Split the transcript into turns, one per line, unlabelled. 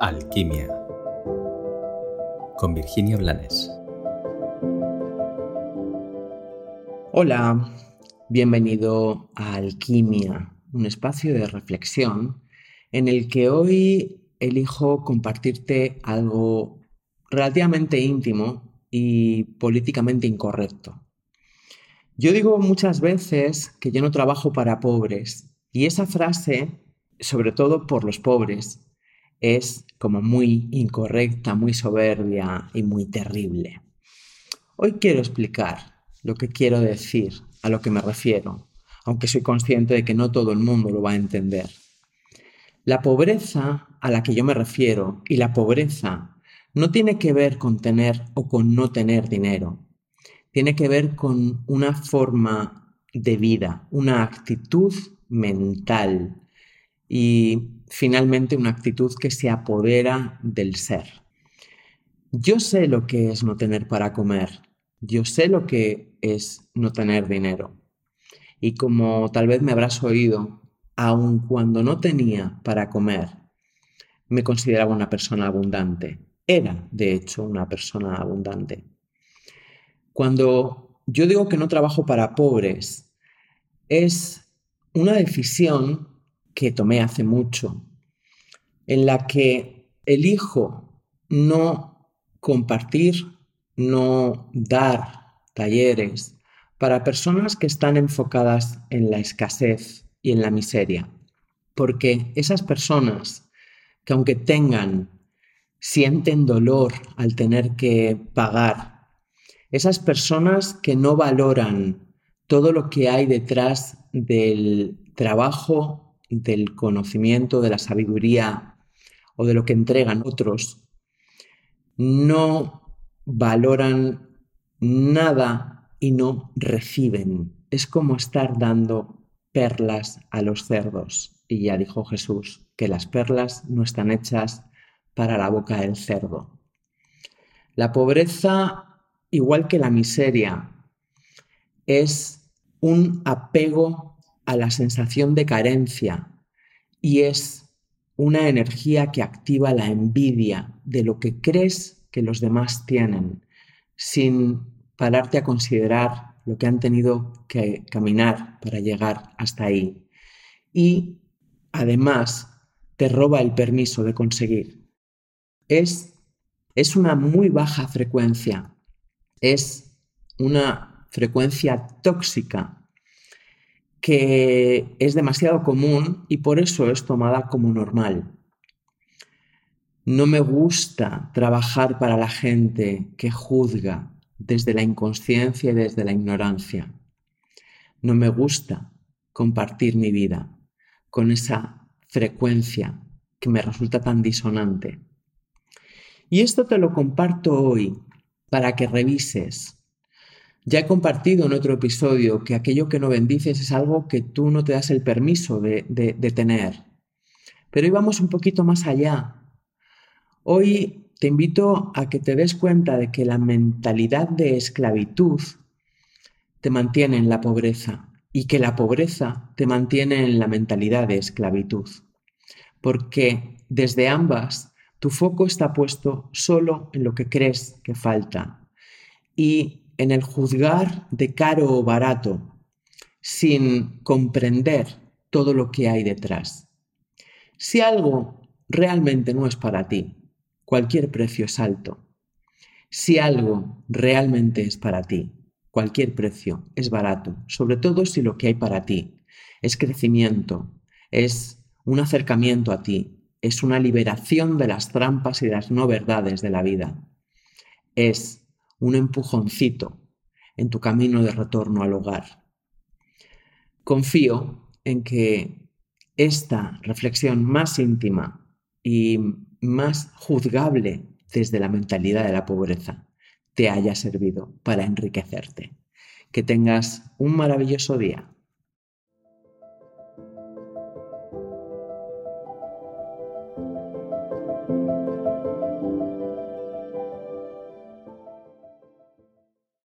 Alquimia con Virginia Blanes.
Hola, bienvenido a Alquimia, un espacio de reflexión en el que hoy elijo compartirte algo relativamente íntimo y políticamente incorrecto. Yo digo muchas veces que yo no trabajo para pobres y esa frase, sobre todo por los pobres, es como muy incorrecta, muy soberbia y muy terrible. Hoy quiero explicar lo que quiero decir, a lo que me refiero, aunque soy consciente de que no todo el mundo lo va a entender. La pobreza a la que yo me refiero y la pobreza no tiene que ver con tener o con no tener dinero, tiene que ver con una forma de vida, una actitud mental y finalmente una actitud que se apodera del ser. Yo sé lo que es no tener para comer, yo sé lo que es no tener dinero. Y como tal vez me habrás oído, aun cuando no tenía para comer, me consideraba una persona abundante. Era, de hecho, una persona abundante. Cuando yo digo que no trabajo para pobres, es una decisión que tomé hace mucho, en la que elijo no compartir, no dar talleres para personas que están enfocadas en la escasez y en la miseria. Porque esas personas que aunque tengan, sienten dolor al tener que pagar, esas personas que no valoran todo lo que hay detrás del trabajo del conocimiento, de la sabiduría o de lo que entregan otros, no valoran nada y no reciben. Es como estar dando perlas a los cerdos. Y ya dijo Jesús que las perlas no están hechas para la boca del cerdo. La pobreza, igual que la miseria, es un apego a la sensación de carencia y es una energía que activa la envidia de lo que crees que los demás tienen, sin pararte a considerar lo que han tenido que caminar para llegar hasta ahí. Y además te roba el permiso de conseguir. Es, es una muy baja frecuencia, es una frecuencia tóxica que es demasiado común y por eso es tomada como normal. No me gusta trabajar para la gente que juzga desde la inconsciencia y desde la ignorancia. No me gusta compartir mi vida con esa frecuencia que me resulta tan disonante. Y esto te lo comparto hoy para que revises ya he compartido en otro episodio que aquello que no bendices es algo que tú no te das el permiso de, tener. Pero hoy vamos un poquito más allá. Hoy te invito a que te des cuenta de que la mentalidad de esclavitud te mantiene en la pobreza y que la pobreza te mantiene en la mentalidad de esclavitud. Porque desde ambas tu foco está puesto solo en lo que crees que falta. Y en el juzgar de caro o barato sin comprender todo lo que hay detrás. Si algo realmente no es para ti, cualquier precio es alto. Si algo realmente es para ti, cualquier precio es barato, sobre todo si lo que hay para ti es crecimiento, es un acercamiento a ti, es una liberación de las trampas y las no verdades de la vida. Es un empujoncito en tu camino de retorno al hogar. Confío en que esta reflexión más íntima y más juzgable desde la mentalidad de la pobreza te haya servido para enriquecerte. Que tengas un maravilloso día.